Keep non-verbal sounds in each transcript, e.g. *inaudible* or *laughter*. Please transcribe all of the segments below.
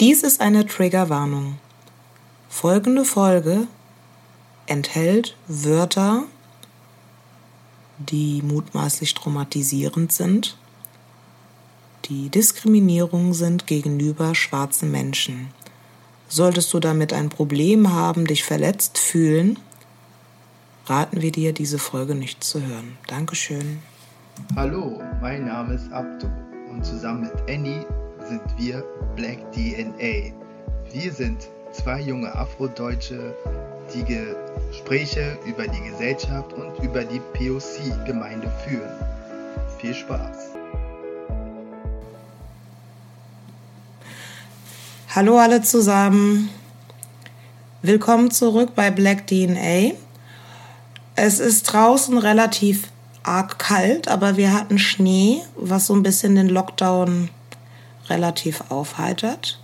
Dies ist eine Triggerwarnung. Folgende Folge enthält Wörter, die mutmaßlich traumatisierend sind, die Diskriminierung sind gegenüber schwarzen Menschen. Solltest du damit ein Problem haben, dich verletzt fühlen, raten wir dir, diese Folge nicht zu hören. Dankeschön. Hallo, mein Name ist Abdu und zusammen mit Annie sind wir Black DNA. Wir sind zwei junge Afrodeutsche, die Gespräche über die Gesellschaft und über die POC-Gemeinde führen. Viel Spaß! Hallo alle zusammen. Willkommen zurück bei Black DNA. Es ist draußen relativ arg kalt, aber wir hatten Schnee, was so ein bisschen den Lockdown relativ aufheitert.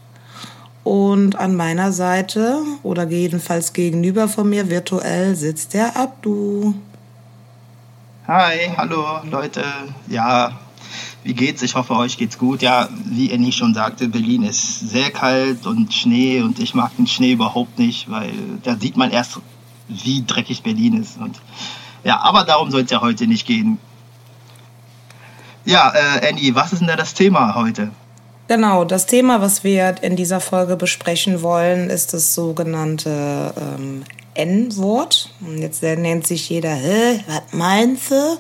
Und an meiner Seite oder jedenfalls gegenüber von mir virtuell sitzt der Abdu. Hi, hallo Leute. Ja, wie geht's? Ich hoffe, euch geht's gut. Ja, wie Annie schon sagte, Berlin ist sehr kalt und Schnee und ich mag den Schnee überhaupt nicht, weil da sieht man erst, wie dreckig Berlin ist. Und ja, aber darum soll es ja heute nicht gehen. Ja, äh, Annie, was ist denn da das Thema heute? Genau, das Thema, was wir in dieser Folge besprechen wollen, ist das sogenannte ähm, N-Wort. Und jetzt nennt sich jeder, hä, was meinst du?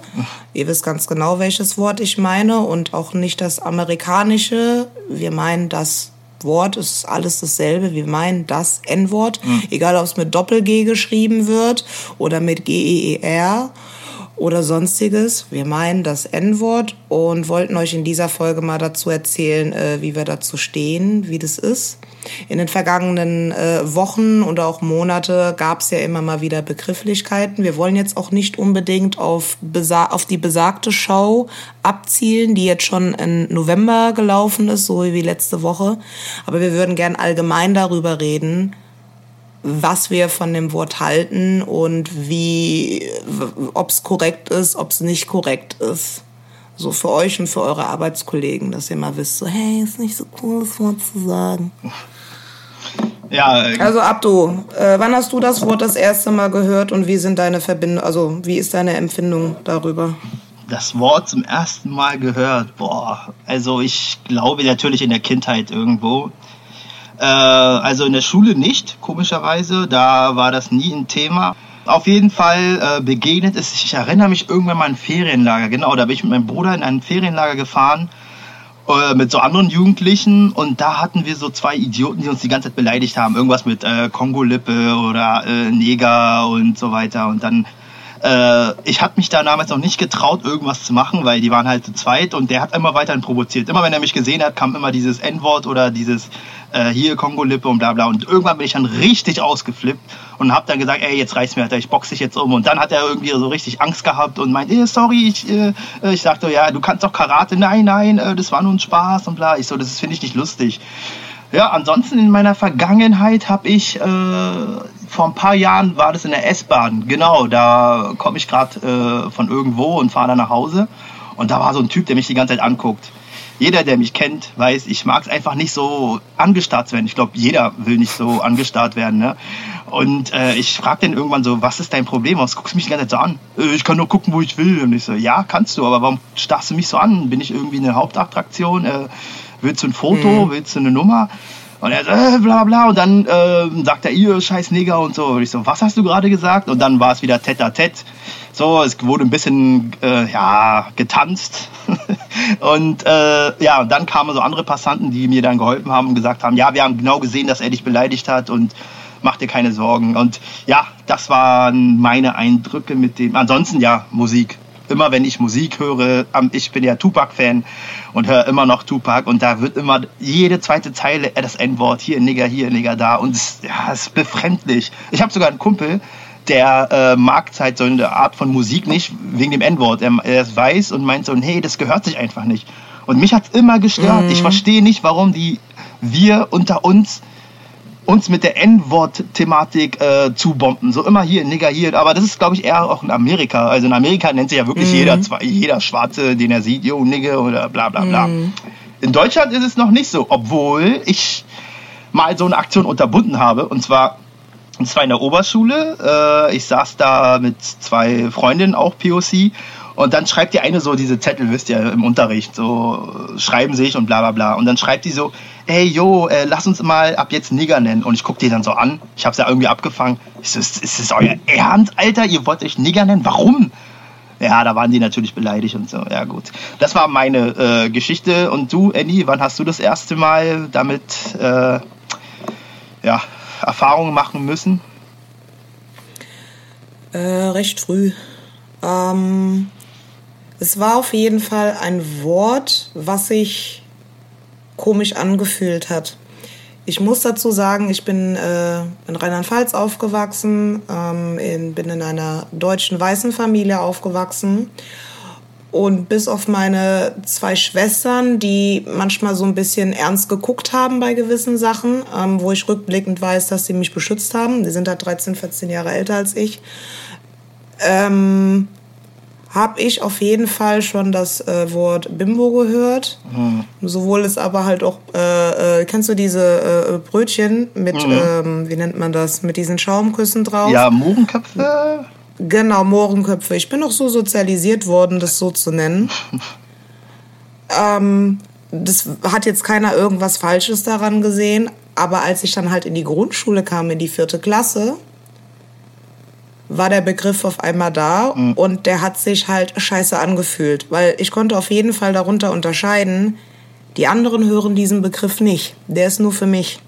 Ihr wisst ganz genau, welches Wort ich meine und auch nicht das amerikanische. Wir meinen das Wort, es ist alles dasselbe. Wir meinen das N-Wort, mhm. egal ob es mit Doppel-G geschrieben wird oder mit G-E-E-R oder sonstiges. Wir meinen das N-Wort und wollten euch in dieser Folge mal dazu erzählen, äh, wie wir dazu stehen, wie das ist. In den vergangenen äh, Wochen oder auch Monate gab es ja immer mal wieder Begrifflichkeiten. Wir wollen jetzt auch nicht unbedingt auf, auf die besagte Show abzielen, die jetzt schon im November gelaufen ist, so wie letzte Woche. Aber wir würden gern allgemein darüber reden, was wir von dem Wort halten und wie, ob es korrekt ist, ob es nicht korrekt ist. So für euch und für eure Arbeitskollegen, dass ihr mal wisst, so, hey, ist nicht so cool, das Wort zu sagen. Ja. Äh, also Abdo, äh, wann hast du das Wort das erste Mal gehört und wie sind deine Verbindungen, also wie ist deine Empfindung darüber? Das Wort zum ersten Mal gehört, boah, also ich glaube natürlich in der Kindheit irgendwo. Äh, also in der Schule nicht, komischerweise. Da war das nie ein Thema. Auf jeden Fall äh, begegnet es, ich erinnere mich irgendwann mal an ein Ferienlager. Genau, da bin ich mit meinem Bruder in ein Ferienlager gefahren äh, mit so anderen Jugendlichen und da hatten wir so zwei Idioten, die uns die ganze Zeit beleidigt haben. Irgendwas mit äh, Kongo-Lippe oder äh, Neger und so weiter. Und dann äh, ich habe mich da damals noch nicht getraut, irgendwas zu machen, weil die waren halt zu zweit und der hat immer weiterhin provoziert. Immer wenn er mich gesehen hat, kam immer dieses N-Wort oder dieses äh, hier Kongo-Lippe und bla bla. Und irgendwann bin ich dann richtig ausgeflippt und habe dann gesagt, ey, jetzt reicht's mir, Alter, ich boxe dich jetzt um. Und dann hat er irgendwie so richtig Angst gehabt und meint, eh, sorry, ich, äh, ich sagte, ja, du kannst doch Karate. Nein, nein, äh, das war nur ein Spaß und bla. Ich so, das finde ich nicht lustig. Ja, ansonsten in meiner Vergangenheit habe ich, äh, vor ein paar Jahren war das in der S-Bahn, genau, da komme ich gerade äh, von irgendwo und fahre dann nach Hause und da war so ein Typ, der mich die ganze Zeit anguckt. Jeder, der mich kennt, weiß, ich mag es einfach nicht so angestarrt zu werden. Ich glaube, jeder will nicht so angestarrt werden. Ne? Und äh, ich frage den irgendwann so, was ist dein Problem? Was guckst du mich die ganze Zeit so an? Äh, ich kann nur gucken, wo ich will. Und ich so, ja, kannst du, aber warum starrst du mich so an? Bin ich irgendwie eine Hauptattraktion? Äh, willst du ein Foto, mhm. willst du eine Nummer? Und er so, äh, bla bla. Und dann äh, sagt er, ihr scheiß Neger und so. Und ich so, was hast du gerade gesagt? Und dann war es wieder tete a tete. So, es wurde ein bisschen, äh, ja, getanzt. *laughs* und äh, ja, und dann kamen so andere Passanten, die mir dann geholfen haben und gesagt haben, ja, wir haben genau gesehen, dass er dich beleidigt hat und mach dir keine Sorgen. Und ja, das waren meine Eindrücke mit dem. Ansonsten ja, Musik immer wenn ich Musik höre, ich bin ja Tupac-Fan und höre immer noch Tupac und da wird immer jede zweite Zeile das N-Wort, hier Nigger, hier Nigger, da und es, ja, es ist befremdlich. Ich habe sogar einen Kumpel, der äh, mag halt so eine Art von Musik nicht wegen dem N-Wort. Er, er ist weiß und meint so, hey, das gehört sich einfach nicht. Und mich hat es immer gestört. Mhm. Ich verstehe nicht, warum die wir unter uns uns mit der N-Wort-Thematik äh, zubomben. So immer hier, Nigger hier. Aber das ist, glaube ich, eher auch in Amerika. Also in Amerika nennt sich ja wirklich mhm. jeder, jeder Schwarze, den er sieht, yo, Nigger oder bla bla bla. Mhm. In Deutschland ist es noch nicht so, obwohl ich mal so eine Aktion unterbunden habe. Und zwar, und zwar in der Oberschule. Äh, ich saß da mit zwei Freundinnen, auch POC. Und dann schreibt die eine so diese Zettel, wisst ihr, im Unterricht, so schreiben sich und bla bla bla. Und dann schreibt die so, hey yo, äh, lass uns mal ab jetzt Nigger nennen. Und ich guck die dann so an. Ich hab's ja irgendwie abgefangen. Ich so, ist, ist das euer Ernst, Alter? Ihr wollt euch Nigger nennen? Warum? Ja, da waren die natürlich beleidigt und so. Ja, gut. Das war meine äh, Geschichte. Und du, Annie, wann hast du das erste Mal damit äh, ja, Erfahrungen machen müssen? Äh, recht früh. Ähm, es war auf jeden Fall ein Wort, was sich komisch angefühlt hat. Ich muss dazu sagen, ich bin äh, in Rheinland-Pfalz aufgewachsen, ähm, in, bin in einer deutschen weißen Familie aufgewachsen. Und bis auf meine zwei Schwestern, die manchmal so ein bisschen ernst geguckt haben bei gewissen Sachen, ähm, wo ich rückblickend weiß, dass sie mich beschützt haben, die sind halt 13, 14 Jahre älter als ich, ähm, habe ich auf jeden Fall schon das äh, Wort Bimbo gehört. Mhm. Sowohl ist aber halt auch, äh, äh, kennst du diese äh, Brötchen mit, mhm. ähm, wie nennt man das, mit diesen Schaumküssen drauf? Ja, Mohrenköpfe. Genau, Mohrenköpfe. Ich bin auch so sozialisiert worden, das so zu nennen. *laughs* ähm, das hat jetzt keiner irgendwas Falsches daran gesehen, aber als ich dann halt in die Grundschule kam, in die vierte Klasse, war der Begriff auf einmal da mhm. und der hat sich halt scheiße angefühlt, weil ich konnte auf jeden Fall darunter unterscheiden, die anderen hören diesen Begriff nicht, der ist nur für mich.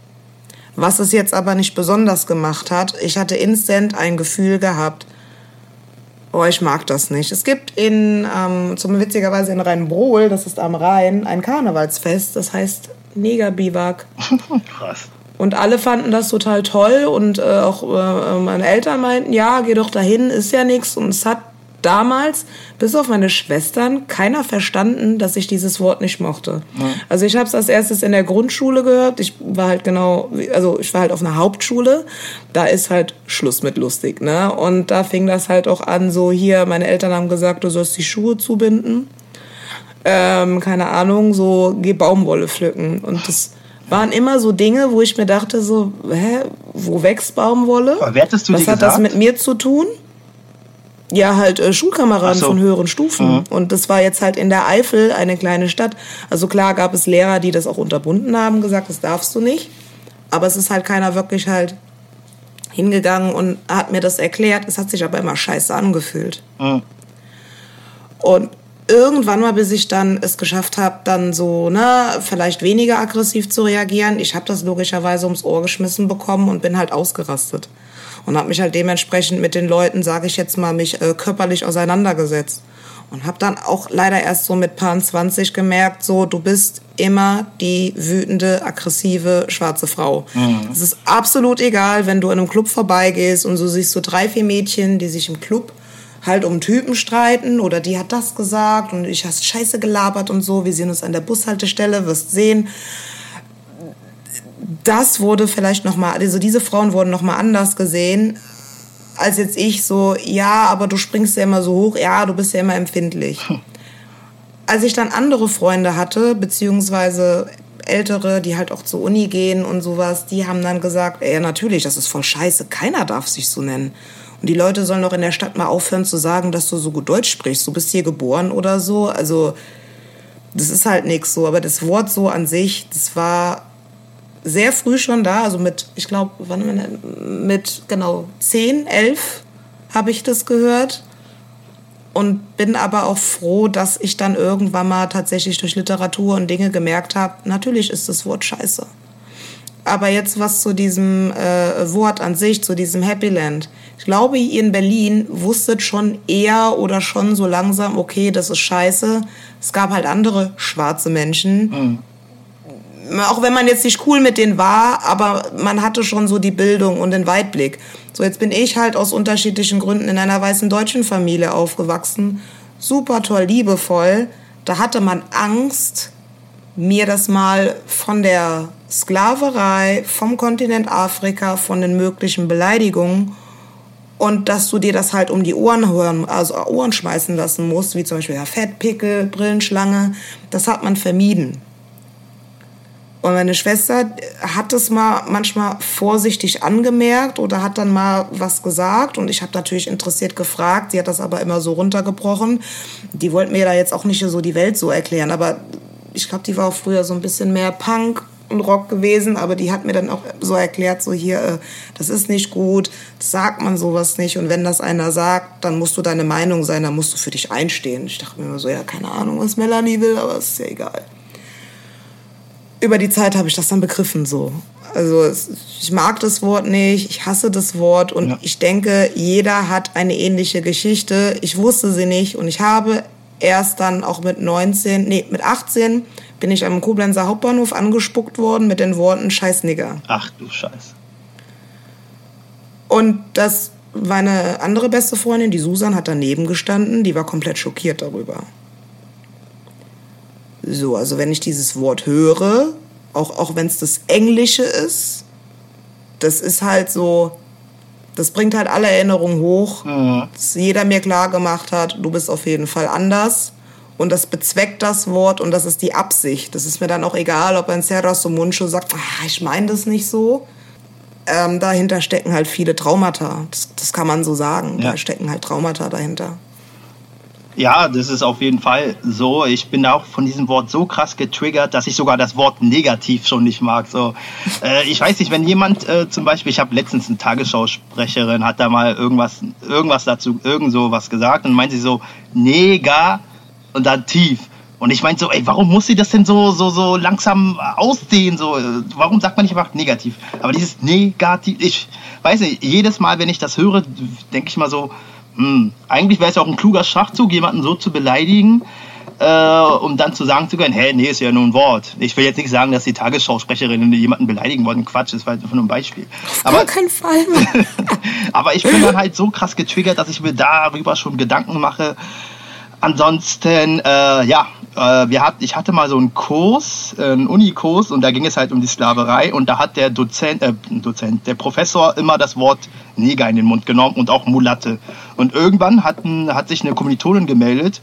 Was es jetzt aber nicht besonders gemacht hat, ich hatte instant ein Gefühl gehabt, oh, ich mag das nicht. Es gibt in, ähm, zum witzigerweise in Rheinbrohl, das ist am Rhein, ein Karnevalsfest, das heißt Negerbiwak. *laughs* Krass. Und alle fanden das total toll und äh, auch äh, meine Eltern meinten, ja, geh doch dahin, ist ja nichts. Und es hat damals, bis auf meine Schwestern, keiner verstanden, dass ich dieses Wort nicht mochte. Ja. Also ich habe es als erstes in der Grundschule gehört. Ich war halt genau, also ich war halt auf einer Hauptschule. Da ist halt Schluss mit lustig, ne? Und da fing das halt auch an, so hier, meine Eltern haben gesagt, du sollst die Schuhe zubinden. Ähm, keine Ahnung, so geh Baumwolle pflücken. Und das waren immer so Dinge, wo ich mir dachte, so, hä, wo wächst Baumwolle? Aber wer hattest du Was hat gesagt? das mit mir zu tun? Ja, halt äh, Schulkameraden so. von höheren Stufen. Mhm. Und das war jetzt halt in der Eifel, eine kleine Stadt. Also klar gab es Lehrer, die das auch unterbunden haben, gesagt, das darfst du nicht. Aber es ist halt keiner wirklich halt hingegangen und hat mir das erklärt. Es hat sich aber immer scheiße angefühlt. Mhm. Und irgendwann mal, bis ich dann es geschafft habe, dann so, ne, vielleicht weniger aggressiv zu reagieren. Ich habe das logischerweise ums Ohr geschmissen bekommen und bin halt ausgerastet. Und habe mich halt dementsprechend mit den Leuten, sage ich jetzt mal, mich äh, körperlich auseinandergesetzt. Und habe dann auch leider erst so mit Paar 20 gemerkt, so, du bist immer die wütende, aggressive, schwarze Frau. Mhm. Es ist absolut egal, wenn du in einem Club vorbeigehst und so siehst du drei, vier Mädchen, die sich im Club halt um Typen streiten oder die hat das gesagt und ich hast Scheiße gelabert und so. Wir sehen uns an der Bushaltestelle, wirst sehen. Das wurde vielleicht noch mal, also diese Frauen wurden noch mal anders gesehen als jetzt ich so, ja, aber du springst ja immer so hoch, ja, du bist ja immer empfindlich. Als ich dann andere Freunde hatte, beziehungsweise ältere, die halt auch zur Uni gehen und sowas, die haben dann gesagt, ja, natürlich, das ist voll scheiße, keiner darf sich so nennen. Und die Leute sollen doch in der Stadt mal aufhören zu sagen, dass du so gut Deutsch sprichst. Du bist hier geboren oder so. Also, das ist halt nichts so. Aber das Wort so an sich, das war sehr früh schon da. Also mit, ich glaube, mit genau 10, 11 habe ich das gehört. Und bin aber auch froh, dass ich dann irgendwann mal tatsächlich durch Literatur und Dinge gemerkt habe, natürlich ist das Wort scheiße. Aber jetzt was zu diesem äh, Wort an sich, zu diesem Happy Land. Ich glaube, ihr in Berlin wusstet schon eher oder schon so langsam, okay, das ist scheiße. Es gab halt andere schwarze Menschen. Mhm. Auch wenn man jetzt nicht cool mit denen war, aber man hatte schon so die Bildung und den Weitblick. So, jetzt bin ich halt aus unterschiedlichen Gründen in einer weißen deutschen Familie aufgewachsen. Super toll, liebevoll. Da hatte man Angst, mir das mal von der Sklaverei, vom Kontinent Afrika, von den möglichen Beleidigungen und dass du dir das halt um die Ohren hören, also Ohren schmeißen lassen musst, wie zum Beispiel ja, Fettpickel, Brillenschlange, das hat man vermieden. Und meine Schwester hat es mal manchmal vorsichtig angemerkt oder hat dann mal was gesagt. Und ich habe natürlich interessiert gefragt. Sie hat das aber immer so runtergebrochen. Die wollte mir da jetzt auch nicht so die Welt so erklären. Aber ich glaube, die war auch früher so ein bisschen mehr Punk und Rock gewesen, aber die hat mir dann auch so erklärt, so hier, äh, das ist nicht gut, sagt man sowas nicht und wenn das einer sagt, dann musst du deine Meinung sein, dann musst du für dich einstehen. Ich dachte mir immer so, ja, keine Ahnung, was Melanie will, aber ist ja egal über die Zeit habe ich das dann begriffen so. Also ich mag das Wort nicht, ich hasse das Wort und ja. ich denke, jeder hat eine ähnliche Geschichte. Ich wusste sie nicht und ich habe erst dann auch mit 19, nee, mit 18 bin ich am Koblenzer Hauptbahnhof angespuckt worden mit den Worten Scheiß Nigger. Ach du Scheiß. Und das meine andere beste Freundin, die Susan, hat daneben gestanden, die war komplett schockiert darüber. So, also wenn ich dieses Wort höre, auch, auch wenn es das Englische ist, das ist halt so, das bringt halt alle Erinnerungen hoch, mhm. dass jeder mir klar gemacht hat, du bist auf jeden Fall anders. Und das bezweckt das Wort und das ist die Absicht. Das ist mir dann auch egal, ob ein Serras so Muncho sagt, ah, ich meine das nicht so. Ähm, dahinter stecken halt viele Traumata. Das, das kann man so sagen. Ja. Da stecken halt Traumata dahinter. Ja, das ist auf jeden Fall so. Ich bin auch von diesem Wort so krass getriggert, dass ich sogar das Wort negativ schon nicht mag. So, äh, ich weiß nicht, wenn jemand äh, zum Beispiel, ich habe letztens eine Tagesschausprecherin, hat da mal irgendwas, irgendwas dazu, irgend so was gesagt und meint sie so nega und dann tief. Und ich meinte so, ey, warum muss sie das denn so, so, so langsam ausdehnen? So, warum sagt man nicht einfach negativ? Aber dieses negativ, ich weiß nicht, jedes Mal, wenn ich das höre, denke ich mal so, hm, eigentlich wäre es ja auch ein kluger Schachzug, jemanden so zu beleidigen, äh, um dann zu sagen zu können, hey, nee, ist ja nur ein Wort. Ich will jetzt nicht sagen, dass die Tagesschausprecherinnen jemanden beleidigen wollten. Quatsch, das war einfach nur ein Beispiel. Auf aber, gar keinen Fall. *laughs* aber ich bin dann halt so krass getriggert, dass ich mir darüber schon Gedanken mache. Ansonsten, äh, ja, wir hat, ich hatte mal so einen Kurs, einen Unikurs, und da ging es halt um die Sklaverei. Und da hat der Dozent, äh, Dozent, der Professor immer das Wort Neger in den Mund genommen und auch Mulatte. Und irgendwann hat, hat sich eine Kommilitonin gemeldet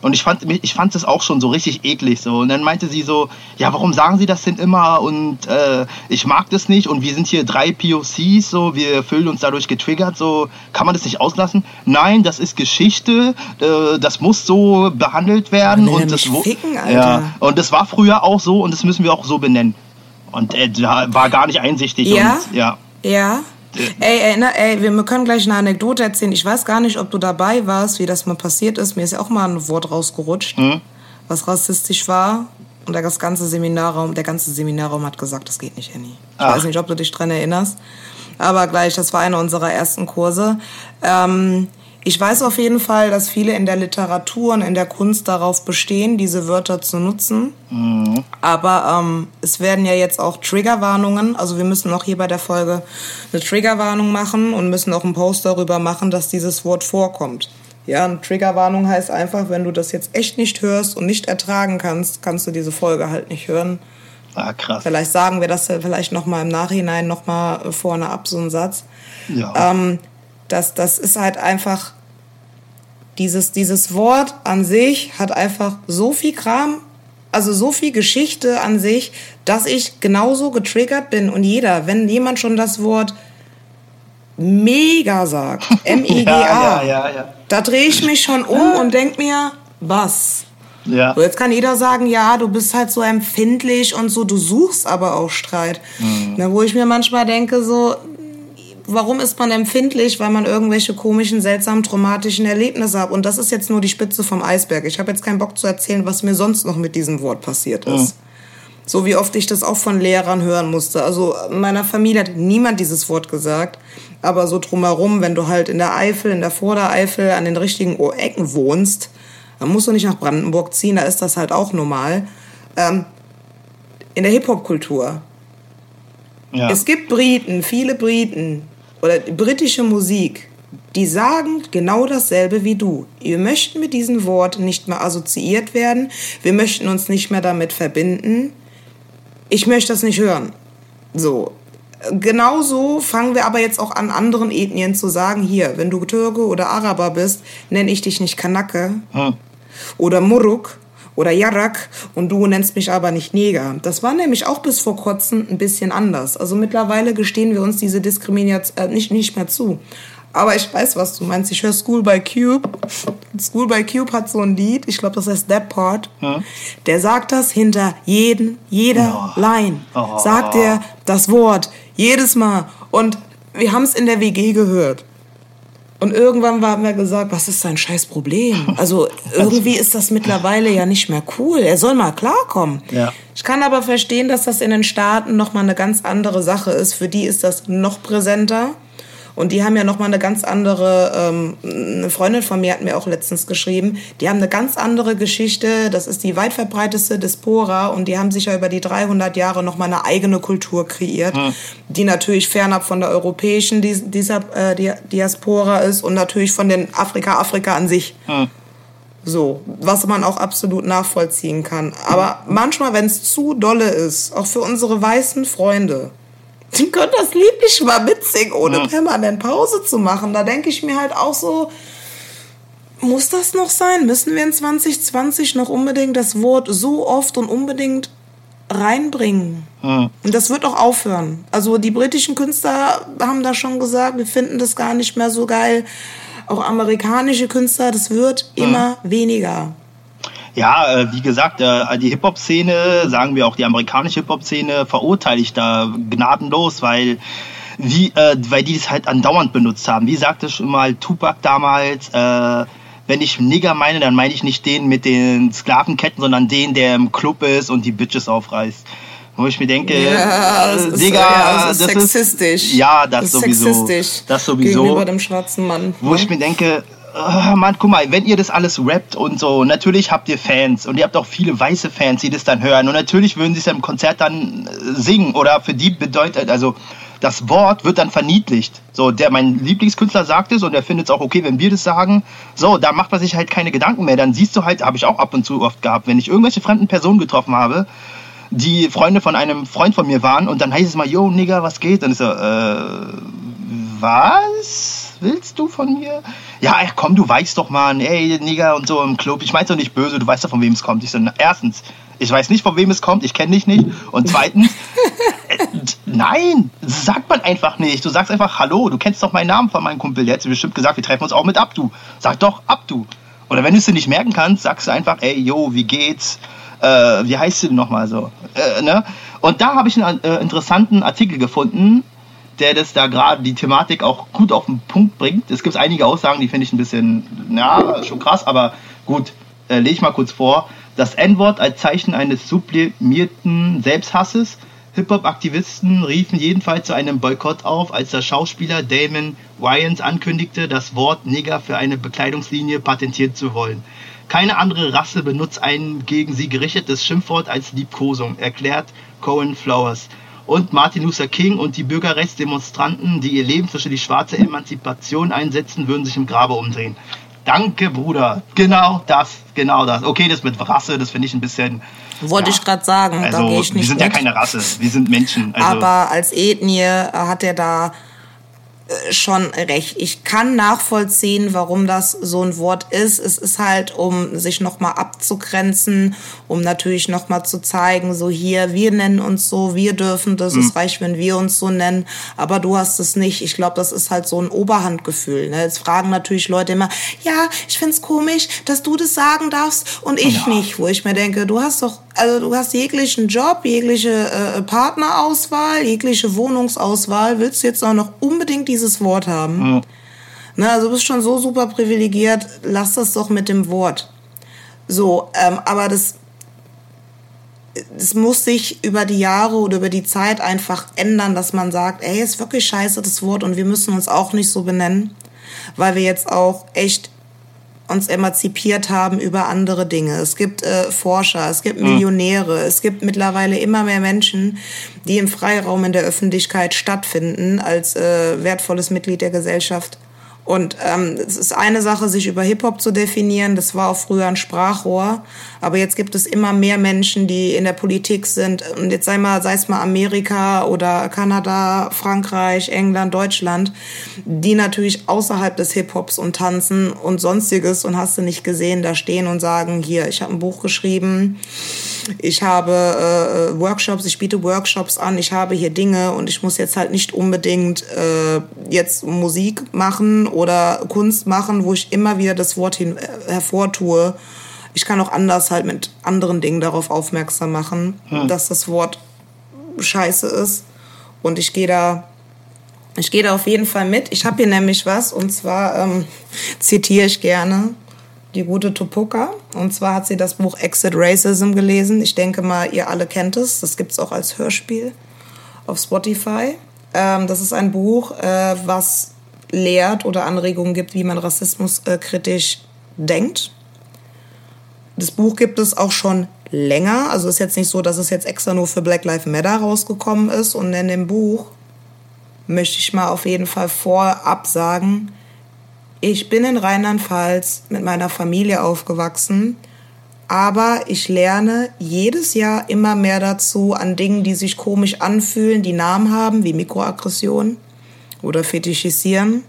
und ich fand, ich fand es auch schon so richtig eklig so. Und dann meinte sie so, ja, warum sagen Sie das denn immer? Und äh, ich mag das nicht. Und wir sind hier drei POCs, so, wir fühlen uns dadurch getriggert. So, kann man das nicht auslassen? Nein, das ist Geschichte. Äh, das muss so behandelt werden. und das, ficken, ja, und das war früher auch so und das müssen wir auch so benennen. Und äh, war gar nicht einsichtig. Ja. Und, ja. Ja. Ey, na, ey, wir können gleich eine Anekdote erzählen. Ich weiß gar nicht, ob du dabei warst, wie das mal passiert ist. Mir ist ja auch mal ein Wort rausgerutscht, mhm. was rassistisch war. Und das ganze Seminarraum, der ganze Seminarraum hat gesagt, das geht nicht, Annie. Ich Ach. weiß nicht, ob du dich dran erinnerst. Aber gleich, das war einer unserer ersten Kurse. Ähm, ich weiß auf jeden Fall, dass viele in der Literatur und in der Kunst darauf bestehen, diese Wörter zu nutzen. Mhm. Aber ähm, es werden ja jetzt auch Triggerwarnungen. Also wir müssen auch hier bei der Folge eine Triggerwarnung machen und müssen auch einen Post darüber machen, dass dieses Wort vorkommt. Ja, eine Triggerwarnung heißt einfach, wenn du das jetzt echt nicht hörst und nicht ertragen kannst, kannst du diese Folge halt nicht hören. Ah, krass. Vielleicht sagen wir das vielleicht nochmal im Nachhinein nochmal vorne ab, so einen Satz. Ja. Ähm, das, das ist halt einfach dieses, dieses Wort an sich hat einfach so viel Kram, also so viel Geschichte an sich, dass ich genauso getriggert bin. Und jeder, wenn jemand schon das Wort mega sagt, *laughs* M-E-G-A, ja, ja, ja, da drehe ich mich schon um und denke mir, was? Ja. So, jetzt kann jeder sagen, ja, du bist halt so empfindlich und so, du suchst aber auch Streit. Mhm. Na, wo ich mir manchmal denke, so, warum ist man empfindlich? Weil man irgendwelche komischen, seltsamen, traumatischen Erlebnisse hat. Und das ist jetzt nur die Spitze vom Eisberg. Ich habe jetzt keinen Bock zu erzählen, was mir sonst noch mit diesem Wort passiert ist. Mhm. So wie oft ich das auch von Lehrern hören musste. Also in meiner Familie hat niemand dieses Wort gesagt. Aber so drumherum, wenn du halt in der Eifel, in der Vordereifel an den richtigen Ecken wohnst, dann musst du nicht nach Brandenburg ziehen, da ist das halt auch normal. Ähm, in der Hip-Hop-Kultur. Ja. Es gibt Briten, viele Briten, oder britische Musik, die sagen genau dasselbe wie du. Wir möchten mit diesem Wort nicht mehr assoziiert werden. Wir möchten uns nicht mehr damit verbinden. Ich möchte das nicht hören. So. Genauso fangen wir aber jetzt auch an, anderen Ethnien zu sagen, hier, wenn du Türke oder Araber bist, nenne ich dich nicht Kanake hm. oder Muruk oder Jarak und du nennst mich aber nicht Neger. Das war nämlich auch bis vor kurzem ein bisschen anders. Also mittlerweile gestehen wir uns diese Diskrimination äh, nicht, nicht mehr zu. Aber ich weiß, was du meinst. Ich höre School by Cube. School by Cube hat so ein Lied, ich glaube, das heißt That Part. Hm? Der sagt das hinter jeden, jeder oh. Line. Oh. Sagt er das Wort jedes Mal. Und wir haben es in der WG gehört. Und irgendwann haben wir gesagt, was ist sein scheiß Problem? *laughs* Also irgendwie ist das mittlerweile ja nicht mehr cool. Er soll mal klarkommen. Ja. Ich kann aber verstehen, dass das in den Staaten nochmal eine ganz andere Sache ist. Für die ist das noch präsenter. Und die haben ja nochmal eine ganz andere, ähm, eine Freundin von mir hat mir auch letztens geschrieben, die haben eine ganz andere Geschichte. Das ist die weit verbreiteste Diaspora und die haben sich ja über die 300 Jahre nochmal eine eigene Kultur kreiert, hm. die natürlich fernab von der europäischen dieser, äh, Diaspora ist und natürlich von den Afrika, Afrika an sich. Hm. So, was man auch absolut nachvollziehen kann. Aber manchmal, wenn es zu dolle ist, auch für unsere weißen Freunde, die können das Lied nicht mal mitsingen, ohne ja. permanent Pause zu machen. Da denke ich mir halt auch so, muss das noch sein? Müssen wir in 2020 noch unbedingt das Wort so oft und unbedingt reinbringen? Ja. Und das wird auch aufhören. Also die britischen Künstler haben da schon gesagt, wir finden das gar nicht mehr so geil. Auch amerikanische Künstler, das wird ja. immer weniger. Ja, äh, wie gesagt, äh, die Hip-Hop-Szene, sagen wir auch die amerikanische Hip-Hop-Szene, verurteile ich da gnadenlos, weil wie, äh, weil die das halt andauernd benutzt haben. Wie sagte schon mal Tupac damals, äh, wenn ich Nigger meine, dann meine ich nicht den mit den Sklavenketten, sondern den, der im Club ist und die Bitches aufreißt. Wo ich mir denke, ja, das ist, Digga, ja, das ist das sexistisch. Ist, ja, das, das sowieso. Sexistisch das sowieso. Gegenüber dem schwarzen Mann. Wo ich mir denke, oh Mann, guck mal, wenn ihr das alles rappt und so, natürlich habt ihr Fans und ihr habt auch viele weiße Fans, die das dann hören und natürlich würden sie es im Konzert dann äh, singen oder für die bedeutet, also das Wort wird dann verniedlicht. So, der, mein Lieblingskünstler sagt es und er findet es auch okay, wenn wir das sagen. So, da macht man sich halt keine Gedanken mehr. Dann siehst du halt, habe ich auch ab und zu oft gehabt, wenn ich irgendwelche fremden Personen getroffen habe, die Freunde von einem Freund von mir waren und dann heißt es mal, yo, Nigga, was geht? Und ich so, äh, was? Willst du von mir? Ja, ach komm, du weißt doch, Mann, ey, Nigger und so im Club. Ich mein's doch nicht böse, du weißt doch, von wem es kommt. Ich so, na, erstens, ich weiß nicht, von wem es kommt, ich kenne dich nicht. Und zweitens, *laughs* äh, nein, sagt man einfach nicht. Du sagst einfach Hallo, du kennst doch meinen Namen von meinem Kumpel. Der hat bestimmt gesagt, wir treffen uns auch mit Abdu. Sag doch Abdu. Oder wenn du es dir nicht merken kannst, sagst du einfach, ey, yo, wie geht's? Äh, wie heißt du denn nochmal so? Äh, ne? Und da habe ich einen äh, interessanten Artikel gefunden, der das da gerade die Thematik auch gut auf den Punkt bringt. Es gibt einige Aussagen, die finde ich ein bisschen, ja, schon krass, aber gut, äh, lege ich mal kurz vor. Das N-Wort als Zeichen eines sublimierten Selbsthasses. Hip-Hop-Aktivisten riefen jedenfalls zu einem Boykott auf, als der Schauspieler Damon Wayans ankündigte, das Wort Nigger für eine Bekleidungslinie patentieren zu wollen. Keine andere Rasse benutzt ein gegen sie gerichtetes Schimpfwort als Liebkosung, erklärt Cohen Flowers und Martin Luther King und die Bürgerrechtsdemonstranten, die ihr Leben für die schwarze Emanzipation einsetzen, würden sich im Grabe umdrehen. Danke, Bruder. Genau das, genau das. Okay, das mit Rasse, das finde ich ein bisschen. Wollte ja. ich gerade sagen, also, da gehe ich nicht. Wir sind mit. ja keine Rasse, wir sind Menschen. Also. Aber als Ethnie hat er da schon recht. Ich kann nachvollziehen, warum das so ein Wort ist. Es ist halt, um sich nochmal abzugrenzen, um natürlich nochmal zu zeigen, so hier, wir nennen uns so, wir dürfen das, mhm. es reicht, wenn wir uns so nennen, aber du hast es nicht. Ich glaube, das ist halt so ein Oberhandgefühl. Ne? Jetzt fragen natürlich Leute immer, ja, ich find's komisch, dass du das sagen darfst und ich ja. nicht, wo ich mir denke, du hast doch also du hast jeglichen Job, jegliche äh, Partnerauswahl, jegliche Wohnungsauswahl. Willst du jetzt auch noch unbedingt dieses Wort haben? Ja. Na, also du bist schon so super privilegiert. Lass das doch mit dem Wort. So, ähm, aber das, das muss sich über die Jahre oder über die Zeit einfach ändern, dass man sagt, ey, ist wirklich scheiße das Wort und wir müssen uns auch nicht so benennen, weil wir jetzt auch echt uns emanzipiert haben über andere Dinge. Es gibt äh, Forscher, es gibt Millionäre, es gibt mittlerweile immer mehr Menschen, die im Freiraum in der Öffentlichkeit stattfinden als äh, wertvolles Mitglied der Gesellschaft. Und ähm, es ist eine Sache, sich über Hip-Hop zu definieren. Das war auch früher ein Sprachrohr. Aber jetzt gibt es immer mehr Menschen, die in der Politik sind. Und jetzt sei mal, sei es mal Amerika oder Kanada, Frankreich, England, Deutschland, die natürlich außerhalb des Hip-Hops und Tanzen und sonstiges und hast du nicht gesehen, da stehen und sagen, hier, ich habe ein Buch geschrieben, ich habe äh, Workshops, ich biete Workshops an, ich habe hier Dinge und ich muss jetzt halt nicht unbedingt äh, jetzt Musik machen oder Kunst machen, wo ich immer wieder das Wort hin, äh, hervortue. Ich kann auch anders halt mit anderen Dingen darauf aufmerksam machen, hm. dass das Wort scheiße ist. Und ich gehe da, ich gehe da auf jeden Fall mit. Ich habe hier nämlich was, und zwar ähm, *laughs* zitiere ich gerne die gute Topoka. Und zwar hat sie das Buch Exit Racism gelesen. Ich denke mal, ihr alle kennt es. Das gibt es auch als Hörspiel auf Spotify. Ähm, das ist ein Buch, äh, was lehrt oder Anregungen gibt, wie man Rassismus äh, kritisch denkt. Das Buch gibt es auch schon länger. Also ist jetzt nicht so, dass es jetzt extra nur für Black Lives Matter rausgekommen ist. Und in dem Buch möchte ich mal auf jeden Fall vorab sagen, ich bin in Rheinland-Pfalz mit meiner Familie aufgewachsen, aber ich lerne jedes Jahr immer mehr dazu an Dingen, die sich komisch anfühlen, die Namen haben, wie Mikroaggression oder Fetischisieren.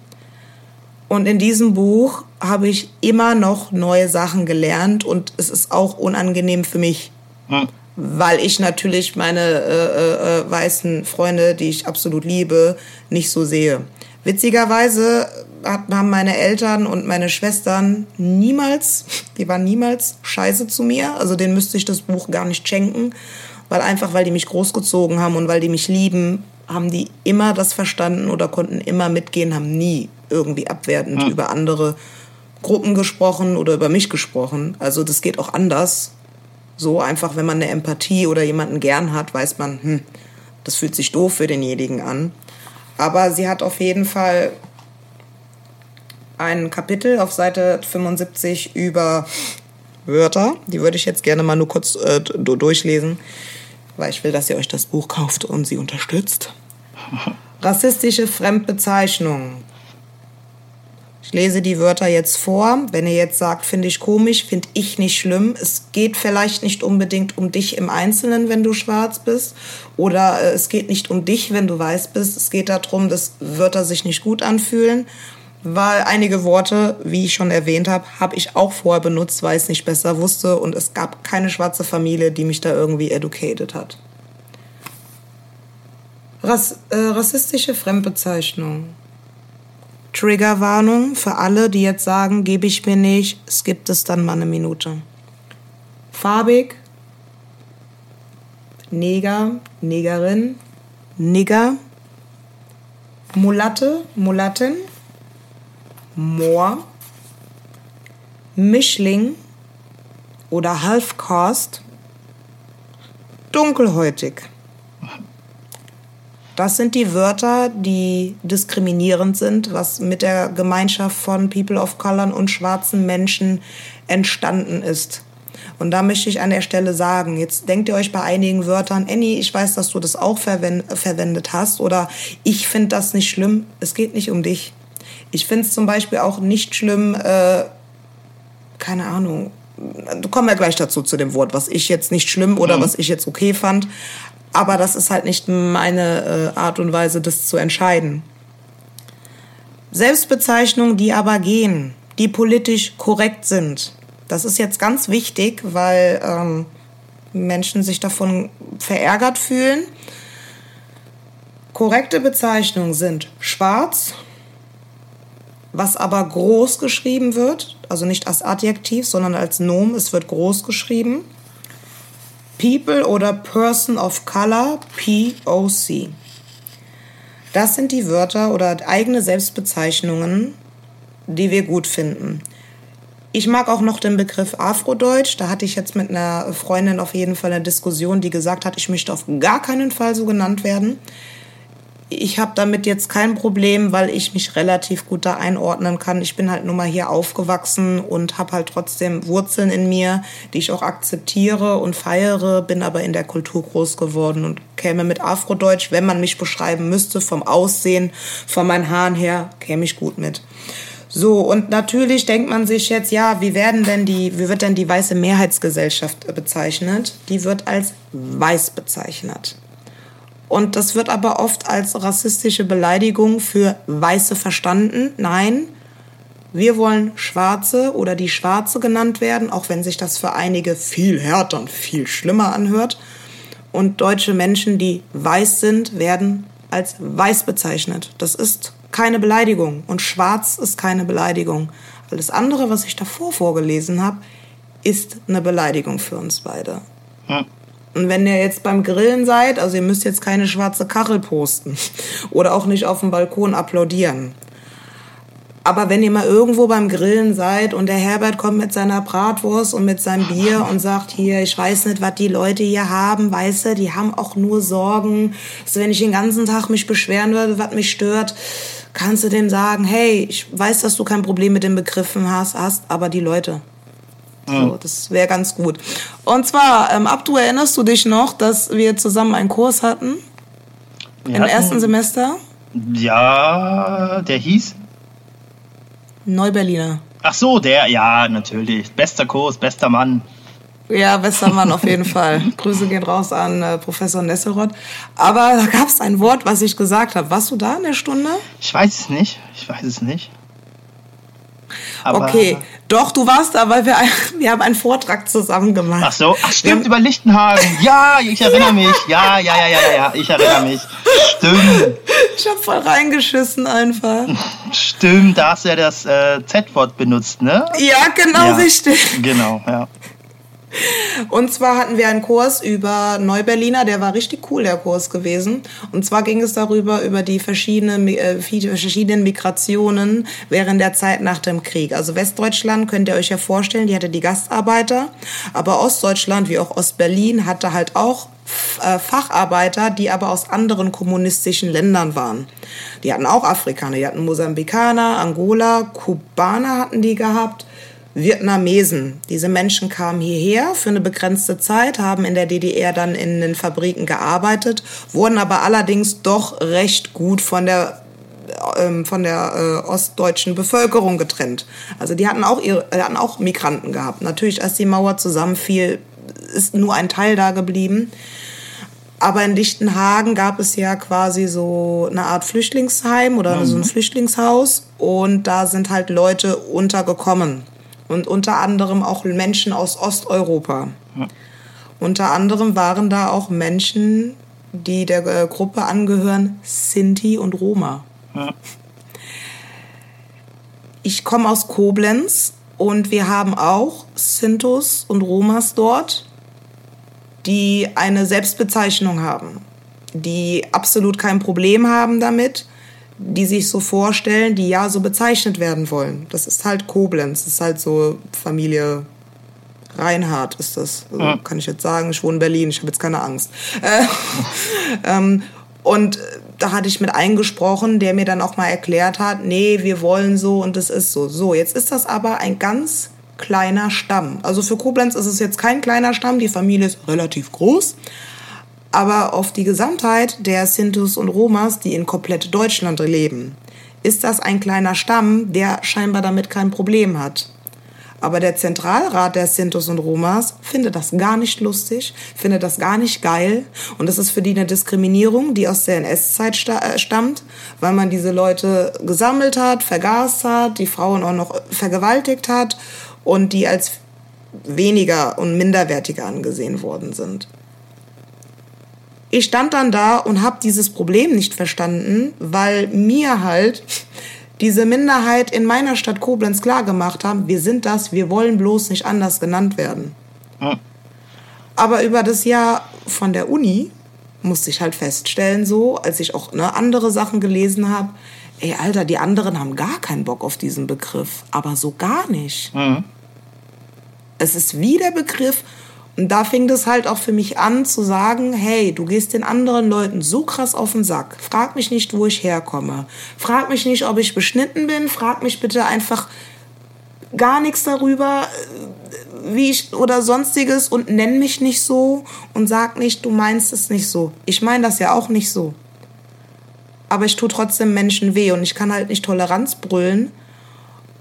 Und in diesem Buch habe ich immer noch neue Sachen gelernt und es ist auch unangenehm für mich, hm. weil ich natürlich meine äh, äh, äh, weißen Freunde, die ich absolut liebe, nicht so sehe. Witzigerweise haben meine Eltern und meine Schwestern niemals, die waren niemals scheiße zu mir. Also denen müsste ich das Buch gar nicht schenken, weil einfach, weil die mich großgezogen haben und weil die mich lieben, haben die immer das verstanden oder konnten immer mitgehen, haben nie irgendwie abwertend hm. über andere Gruppen gesprochen oder über mich gesprochen. Also das geht auch anders. So einfach, wenn man eine Empathie oder jemanden gern hat, weiß man, hm, das fühlt sich doof für denjenigen an. Aber sie hat auf jeden Fall ein Kapitel auf Seite 75 über Wörter. Die würde ich jetzt gerne mal nur kurz äh, durchlesen, weil ich will, dass ihr euch das Buch kauft und sie unterstützt. *laughs* Rassistische Fremdbezeichnung. Ich lese die Wörter jetzt vor. Wenn ihr jetzt sagt, finde ich komisch, finde ich nicht schlimm. Es geht vielleicht nicht unbedingt um dich im Einzelnen, wenn du schwarz bist. Oder äh, es geht nicht um dich, wenn du weiß bist. Es geht darum, dass Wörter sich nicht gut anfühlen weil einige Worte, wie ich schon erwähnt habe, habe ich auch vorher benutzt, weil ich es nicht besser wusste und es gab keine schwarze Familie, die mich da irgendwie educated hat. Rass, äh, rassistische Fremdbezeichnung. Triggerwarnung für alle, die jetzt sagen, gebe ich mir nicht, es gibt es dann mal eine Minute. Farbig, Neger, Negerin, Nigger, Mulatte, Mulattin, Moor, Mischling oder Halfcaste, dunkelhäutig. Das sind die Wörter, die diskriminierend sind, was mit der Gemeinschaft von People of Color und schwarzen Menschen entstanden ist. Und da möchte ich an der Stelle sagen, jetzt denkt ihr euch bei einigen Wörtern, Annie, ich weiß, dass du das auch verwendet hast oder ich finde das nicht schlimm. Es geht nicht um dich. Ich finde es zum Beispiel auch nicht schlimm, äh, keine Ahnung, kommen wir gleich dazu zu dem Wort, was ich jetzt nicht schlimm oder mhm. was ich jetzt okay fand. Aber das ist halt nicht meine äh, Art und Weise, das zu entscheiden. Selbstbezeichnungen, die aber gehen, die politisch korrekt sind. Das ist jetzt ganz wichtig, weil ähm, Menschen sich davon verärgert fühlen. Korrekte Bezeichnungen sind schwarz, was aber groß geschrieben wird, also nicht als Adjektiv, sondern als Nom, es wird groß geschrieben. People oder Person of Color, POC. Das sind die Wörter oder eigene Selbstbezeichnungen, die wir gut finden. Ich mag auch noch den Begriff Afrodeutsch. Da hatte ich jetzt mit einer Freundin auf jeden Fall eine Diskussion, die gesagt hat, ich möchte auf gar keinen Fall so genannt werden ich habe damit jetzt kein Problem, weil ich mich relativ gut da einordnen kann. Ich bin halt nun mal hier aufgewachsen und habe halt trotzdem Wurzeln in mir, die ich auch akzeptiere und feiere, bin aber in der Kultur groß geworden und käme mit Afrodeutsch, wenn man mich beschreiben müsste, vom Aussehen, von meinen Haaren her, käme ich gut mit. So, und natürlich denkt man sich jetzt, ja, wie werden denn die, wie wird denn die weiße Mehrheitsgesellschaft bezeichnet? Die wird als weiß bezeichnet. Und das wird aber oft als rassistische Beleidigung für Weiße verstanden. Nein, wir wollen Schwarze oder die Schwarze genannt werden, auch wenn sich das für einige viel härter und viel schlimmer anhört. Und deutsche Menschen, die weiß sind, werden als weiß bezeichnet. Das ist keine Beleidigung und schwarz ist keine Beleidigung. Alles andere, was ich davor vorgelesen habe, ist eine Beleidigung für uns beide. Ja. Und wenn ihr jetzt beim Grillen seid, also ihr müsst jetzt keine schwarze Kachel posten *laughs* oder auch nicht auf dem Balkon applaudieren. Aber wenn ihr mal irgendwo beim Grillen seid und der Herbert kommt mit seiner Bratwurst und mit seinem Bier und sagt hier, ich weiß nicht, was die Leute hier haben, weißt du, die haben auch nur Sorgen. Also wenn ich den ganzen Tag mich beschweren würde, was mich stört, kannst du dem sagen, hey, ich weiß, dass du kein Problem mit den Begriffen hast, hast aber die Leute. So, das wäre ganz gut. Und zwar, ähm, Abdu, erinnerst du dich noch, dass wir zusammen einen Kurs hatten? Wir Im hatten, ersten Semester? Ja, der hieß? Neuberliner. Ach so, der, ja, natürlich. Bester Kurs, bester Mann. Ja, bester Mann auf jeden Fall. *laughs* Grüße gehen raus an äh, Professor Nesselrott. Aber da gab es ein Wort, was ich gesagt habe. Warst du da in der Stunde? Ich weiß es nicht. Ich weiß es nicht. Aber okay, doch, du warst da, weil wir, *laughs* wir haben einen Vortrag zusammen gemacht. Ach so, ach stimmt, über Lichtenhagen. Ja, ich erinnere mich. Ja, ja, ja, ja, ja, ich erinnere mich. Stimmt. Ich habe voll reingeschissen einfach. Stimmt, da hast du ja das äh, Z-Wort benutzt, ne? Ja, genau ja, richtig. Genau, ja. Und zwar hatten wir einen Kurs über Neuberliner, der war richtig cool, der Kurs gewesen. Und zwar ging es darüber, über die verschiedenen, äh, verschiedenen Migrationen während der Zeit nach dem Krieg. Also Westdeutschland könnt ihr euch ja vorstellen, die hatte die Gastarbeiter, aber Ostdeutschland wie auch Ostberlin hatte halt auch äh, Facharbeiter, die aber aus anderen kommunistischen Ländern waren. Die hatten auch Afrikaner, die hatten Mosambikaner, Angola, Kubaner hatten die gehabt Vietnamesen. Diese Menschen kamen hierher für eine begrenzte Zeit, haben in der DDR dann in den Fabriken gearbeitet, wurden aber allerdings doch recht gut von der ähm, von der äh, ostdeutschen Bevölkerung getrennt. Also die hatten auch ihre, hatten auch Migranten gehabt. Natürlich, als die Mauer zusammenfiel, ist nur ein Teil da geblieben. Aber in Lichtenhagen gab es ja quasi so eine Art Flüchtlingsheim oder mhm. so ein Flüchtlingshaus und da sind halt Leute untergekommen und unter anderem auch Menschen aus Osteuropa. Ja. Unter anderem waren da auch Menschen, die der äh, Gruppe angehören, Sinti und Roma. Ja. Ich komme aus Koblenz und wir haben auch Sintus und Romas dort, die eine Selbstbezeichnung haben, die absolut kein Problem haben damit, die sich so vorstellen, die ja so bezeichnet werden wollen. Das ist halt Koblenz, das ist halt so Familie Reinhardt ist das. Also. Kann ich jetzt sagen, ich wohne in Berlin, ich habe jetzt keine Angst. Äh, *laughs* ähm, und da hatte ich mit eingesprochen, der mir dann auch mal erklärt hat, nee, wir wollen so und es ist so. So, jetzt ist das aber ein ganz kleiner Stamm. Also für Koblenz ist es jetzt kein kleiner Stamm, die Familie ist relativ groß, aber auf die Gesamtheit der Sintus und Romas, die in komplett Deutschland leben, ist das ein kleiner Stamm, der scheinbar damit kein Problem hat. Aber der Zentralrat der Sintus und Romas findet das gar nicht lustig, findet das gar nicht geil. Und das ist für die eine Diskriminierung, die aus der NS-Zeit äh, stammt, weil man diese Leute gesammelt hat, vergast hat, die Frauen auch noch vergewaltigt hat und die als weniger und minderwertiger angesehen worden sind ich stand dann da und habe dieses Problem nicht verstanden, weil mir halt diese Minderheit in meiner Stadt Koblenz klar gemacht haben, wir sind das, wir wollen bloß nicht anders genannt werden. Ja. Aber über das Jahr von der Uni musste ich halt feststellen, so, als ich auch ne, andere Sachen gelesen habe, ey, Alter, die anderen haben gar keinen Bock auf diesen Begriff, aber so gar nicht. Ja. Es ist wie der Begriff und da fing das halt auch für mich an zu sagen, hey, du gehst den anderen Leuten so krass auf den Sack. Frag mich nicht, wo ich herkomme. Frag mich nicht, ob ich beschnitten bin. Frag mich bitte einfach gar nichts darüber, äh, wie ich oder sonstiges und nenn mich nicht so und sag nicht, du meinst es nicht so. Ich meine das ja auch nicht so. Aber ich tue trotzdem Menschen weh und ich kann halt nicht Toleranz brüllen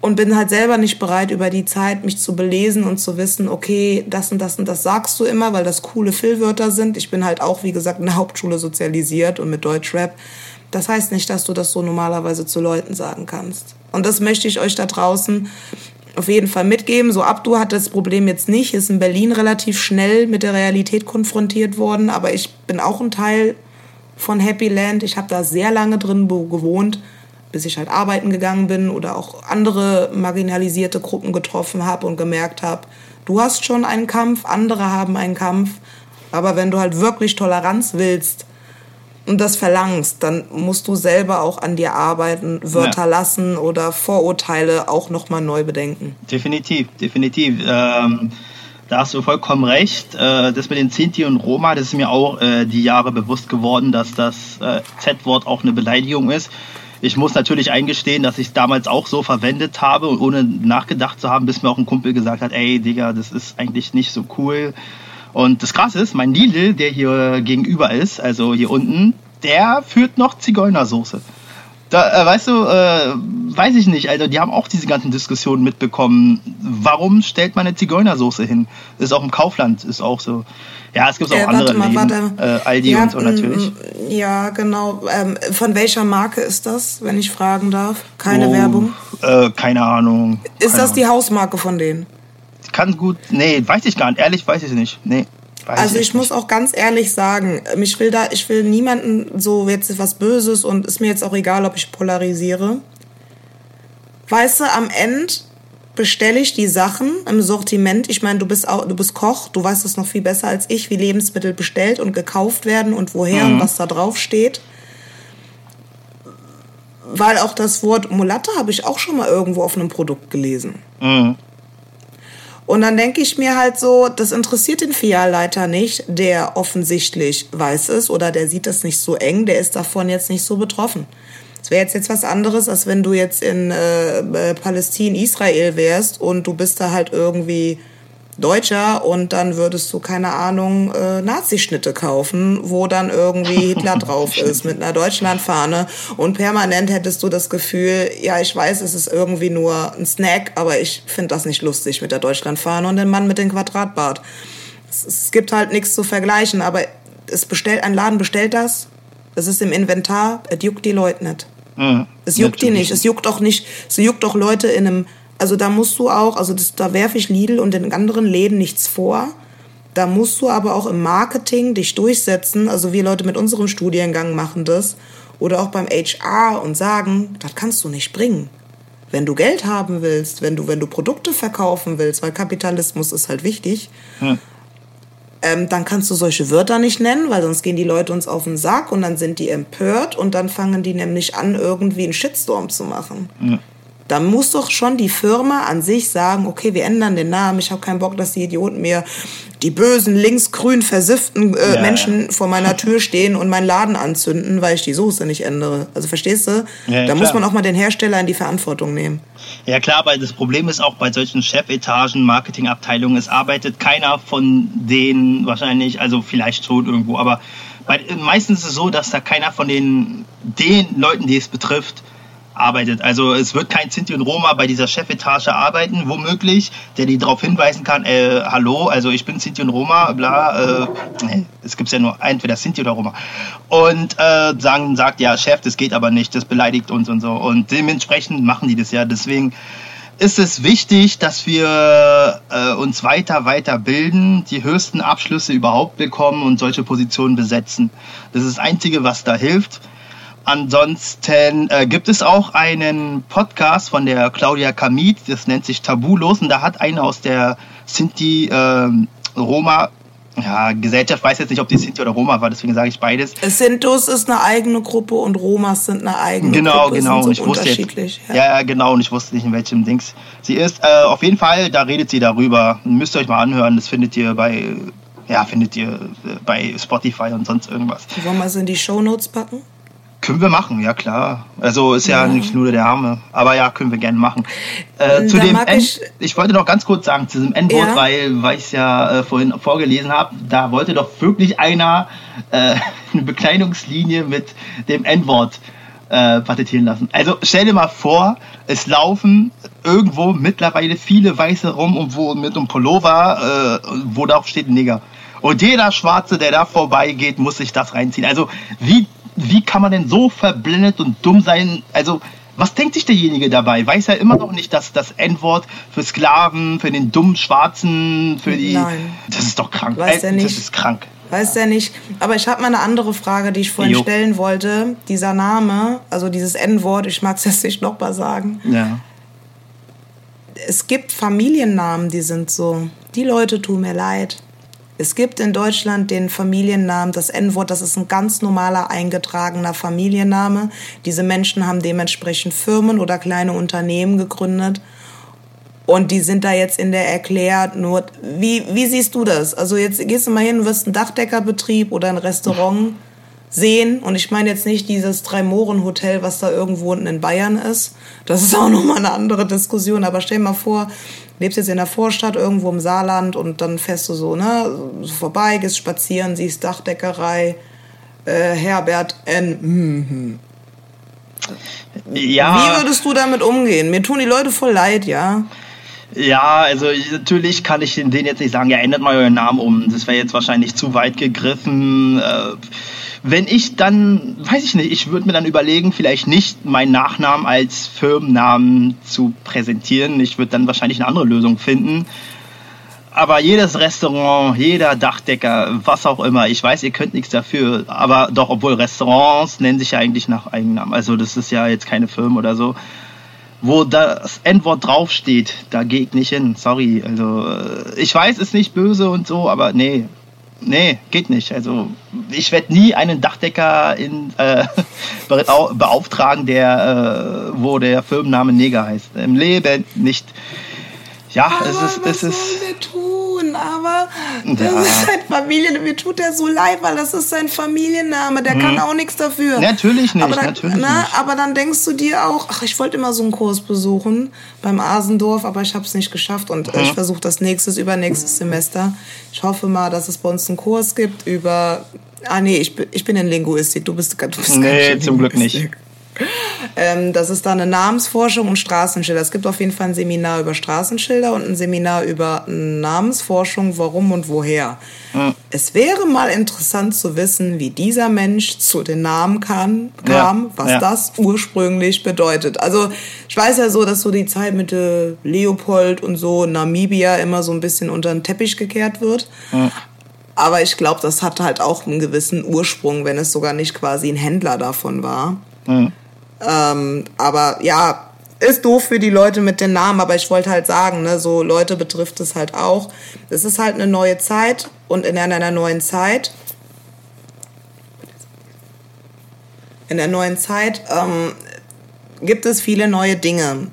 und bin halt selber nicht bereit, über die Zeit mich zu belesen und zu wissen, okay, das und das und das sagst du immer, weil das coole Füllwörter sind. Ich bin halt auch, wie gesagt, in der Hauptschule sozialisiert und mit Deutschrap. Das heißt nicht, dass du das so normalerweise zu Leuten sagen kannst. Und das möchte ich euch da draußen auf jeden Fall mitgeben. So Abdu hat das Problem jetzt nicht, ist in Berlin relativ schnell mit der Realität konfrontiert worden, aber ich bin auch ein Teil von Happy Land. Ich habe da sehr lange drin gewohnt bis ich halt arbeiten gegangen bin oder auch andere marginalisierte Gruppen getroffen habe und gemerkt habe, du hast schon einen Kampf, andere haben einen Kampf, aber wenn du halt wirklich Toleranz willst und das verlangst, dann musst du selber auch an dir arbeiten, Wörter ja. lassen oder Vorurteile auch nochmal neu bedenken. Definitiv, definitiv. Ähm da hast du vollkommen recht. Äh, das mit den Sinti und Roma, das ist mir auch äh, die Jahre bewusst geworden, dass das äh, Z-Wort auch eine Beleidigung ist. Ich muss natürlich eingestehen, dass ich es damals auch so verwendet habe und ohne nachgedacht zu haben, bis mir auch ein Kumpel gesagt hat, ey Digga, das ist eigentlich nicht so cool. Und das Krasse ist, mein Lidl, der hier gegenüber ist, also hier unten, der führt noch Zigeunersoße. Da, äh, weißt du, äh, weiß ich nicht, also die haben auch diese ganzen Diskussionen mitbekommen. Warum stellt man eine Zigeunersoße hin? Ist auch im Kaufland, ist auch so. Ja, es gibt auch äh, andere mal, Läden, äh, Aldi ja, und so natürlich. Ja, genau. Ähm, von welcher Marke ist das, wenn ich fragen darf? Keine oh, Werbung? Äh, keine Ahnung. Ist keine das die Hausmarke von denen? Kann gut, nee, weiß ich gar nicht. Ehrlich weiß ich nicht. Nee. Weiß also ich, muss auch ganz ehrlich sagen, ich will da, ich will niemanden so jetzt was Böses und ist mir jetzt auch egal, ob ich polarisiere. Weißt du, am Ende bestelle ich die Sachen im Sortiment. Ich meine, du bist auch, du bist Koch, du weißt es noch viel besser als ich, wie Lebensmittel bestellt und gekauft werden und woher mhm. und was da drauf steht. Weil auch das Wort Mulatte habe ich auch schon mal irgendwo auf einem Produkt gelesen. Mhm. Und dann denke ich mir halt so, das interessiert den Filialleiter nicht, der offensichtlich weiß es oder der sieht das nicht so eng, der ist davon jetzt nicht so betroffen. Es wäre jetzt, jetzt was anderes, als wenn du jetzt in äh, äh Palästina, Israel wärst und du bist da halt irgendwie Deutscher und dann würdest du, keine Ahnung, äh, Nazischnitte kaufen, wo dann irgendwie Hitler *laughs* drauf ist mit einer Deutschlandfahne und permanent hättest du das Gefühl, ja, ich weiß, es ist irgendwie nur ein Snack, aber ich finde das nicht lustig mit der Deutschlandfahne und dem Mann mit dem Quadratbart. Es, es gibt halt nichts zu vergleichen, aber es bestellt, ein Laden bestellt das, es ist im Inventar, es juckt die Leute nicht. Mhm. Es juckt die nicht. Es juckt auch nicht, es juckt auch Leute in einem also da musst du auch, also das, da werfe ich Lidl und den anderen Läden nichts vor. Da musst du aber auch im Marketing dich durchsetzen. Also wir Leute mit unserem Studiengang machen das. Oder auch beim HR und sagen, das kannst du nicht bringen. Wenn du Geld haben willst, wenn du, wenn du Produkte verkaufen willst, weil Kapitalismus ist halt wichtig, hm. ähm, dann kannst du solche Wörter nicht nennen, weil sonst gehen die Leute uns auf den Sack und dann sind die empört und dann fangen die nämlich an, irgendwie einen Shitstorm zu machen. Hm da muss doch schon die Firma an sich sagen, okay, wir ändern den Namen, ich habe keinen Bock, dass die Idioten mir die bösen, linksgrün versifften äh, ja, ja. vor meiner Tür stehen und meinen Laden anzünden, weil ich die Soße nicht ändere. Also verstehst du? Ja, da klar. muss man auch mal den Hersteller in die Verantwortung nehmen. Ja klar, weil das Problem ist auch bei solchen Chefetagen, Marketingabteilungen, es arbeitet keiner von denen wahrscheinlich, also vielleicht schon irgendwo, aber bei, meistens ist es so, dass da keiner von den, den Leuten, die es betrifft, arbeitet. Also es wird kein Sinti und Roma bei dieser Chefetage arbeiten, womöglich, der die darauf hinweisen kann, äh, hallo, also ich bin Sinti und Roma, bla, äh, nee, es gibt ja nur entweder Sinti oder Roma. Und äh, sagen, sagt, ja, Chef, das geht aber nicht, das beleidigt uns und so. Und dementsprechend machen die das ja. Deswegen ist es wichtig, dass wir äh, uns weiter, weiter bilden, die höchsten Abschlüsse überhaupt bekommen und solche Positionen besetzen. Das ist das Einzige, was da hilft. Ansonsten äh, gibt es auch einen Podcast von der Claudia Kamit, das nennt sich Tabulos, und da hat einer aus der Sinti äh, Roma ja, Gesellschaft weiß jetzt nicht, ob die Sinti oder Roma war, deswegen sage ich beides. Sintus ist eine eigene Gruppe und Romas sind eine eigene genau, Gruppe. Genau, genau. So ich wusste jetzt, ja. ja. genau. Und ich wusste nicht, in welchem Dings sie ist. Äh, auf jeden Fall, da redet sie darüber. Müsst ihr euch mal anhören. Das findet ihr bei, ja, findet ihr äh, bei Spotify und sonst irgendwas. Wollen wir es in die Show Notes packen? Können wir machen, ja klar. Also ist ja, ja. nicht nur der Arme, aber ja, können wir gerne machen. Äh, zu dem End, ich, ich, wollte noch ganz kurz sagen zu diesem Endwort, ja. weil, weil ich es ja äh, vorhin vorgelesen habe, da wollte doch wirklich einer äh, *laughs* eine Bekleidungslinie mit dem Endwort äh, patentieren lassen. Also stell dir mal vor, es laufen irgendwo mittlerweile viele Weiße rum und wo mit einem Pullover, äh, wo da auch steht Nigger. Und jeder Schwarze, der da vorbeigeht, muss sich das reinziehen. Also wie, wie kann man denn so verblendet und dumm sein? Also was denkt sich derjenige dabei? Weiß er immer noch nicht, dass das N-Wort für Sklaven, für den dummen Schwarzen, für die... Nein. Das ist doch krank. Weiß er Ey, nicht. Das ist krank. Weiß der nicht. Aber ich habe mal eine andere Frage, die ich vorhin Jo. stellen wollte. Dieser Name, also dieses N-Wort, ich mag es *laughs* jetzt nicht nochmal sagen. Ja. Es gibt Familiennamen, die sind so. Die Leute tun mir leid. Es gibt in Deutschland den Familiennamen, das N-Wort, das ist ein ganz normaler eingetragener Familienname. Diese Menschen haben dementsprechend Firmen oder kleine Unternehmen gegründet. Und die sind da jetzt in der erklärt nur. Wie, wie siehst du das? Also jetzt gehst du mal hin, wirst einen Dachdeckerbetrieb oder ein Restaurant *laughs* sehen. Und ich meine jetzt nicht dieses Drei-Mohren-Hotel, was da irgendwo unten in Bayern ist. Das ist *laughs* auch nochmal eine andere Diskussion. Aber stell dir mal vor, lebst jetzt in der Vorstadt irgendwo im Saarland und dann fährst du so, ne, so vorbei, gehst spazieren, siehst Dachdeckerei, äh, Herbert N. Mhm. Ja. Wie würdest du damit umgehen? Mir tun die Leute voll leid, ja. Ja, also ich- natürlich kann ich denen jetzt nicht sagen, ja, ändert mal euren Namen um. Das wäre jetzt wahrscheinlich zu weit gegriffen. Äh, wenn ich dann, weiß ich nicht, ich würde mir dann überlegen, vielleicht nicht meinen Nachnamen als Firmennamen zu präsentieren. Ich würde dann wahrscheinlich eine andere Lösung finden. Aber jedes Restaurant, jeder Dachdecker, was auch immer, ich weiß, ihr könnt nichts dafür, aber doch, obwohl Restaurants nennen sich ja eigentlich nach Eigennamen. Also das ist ja jetzt keine Firma oder so wo das Endwort draufsteht, da gehe ich nicht hin. Sorry. Also, äh, ich weiß, ist nicht böse und so, aber nee. Nee, geht nicht. Also, ich werde nie einen Dachdecker in, äh, *laughs* beau- beauftragen, der, äh, wo der Firmenname Neger heißt. Im Leben nicht. Ja, es ist, was es ist. sollen wir tun? Aber das Ja. ist sein Familien. Mir tut er so leid, weil das ist sein Familienname. Der kann auch nichts dafür. Mhm. Natürlich nicht, aber dann, natürlich ne, nicht. Aber dann denkst du dir auch, ach, ich wollte immer so einen Kurs besuchen beim Asendorf, aber ich habe es nicht geschafft und Mhm. ich versuche das nächstes, übernächstes Semester. Ich hoffe mal, dass es bei uns einen Kurs gibt über. Ah nee, ich bin, ich bin in Linguistik. Du bist, du bist Nee, zum Glück nicht. Ähm, das ist dann eine Namensforschung und Straßenschilder. Es gibt auf jeden Fall ein Seminar über Straßenschilder und ein Seminar über Namensforschung, warum und woher. Es wäre mal interessant zu wissen, wie dieser Mensch zu den Namen kam, kam Ja, was ja. das ursprünglich bedeutet. Also ich weiß ja so, dass so die Zeit mit äh, Leopold und so Namibia immer so ein bisschen unter den Teppich gekehrt wird. Aber ich glaube, das hat halt auch einen gewissen Ursprung, wenn es sogar nicht quasi ein Händler davon war. Ähm, aber ja, ist doof für die Leute mit den Namen, aber ich wollte halt sagen, ne, so Leute betrifft es halt auch. Es ist halt eine neue Zeit und in einer neuen Zeit, in der neuen Zeit ähm, gibt es viele neue Dinge,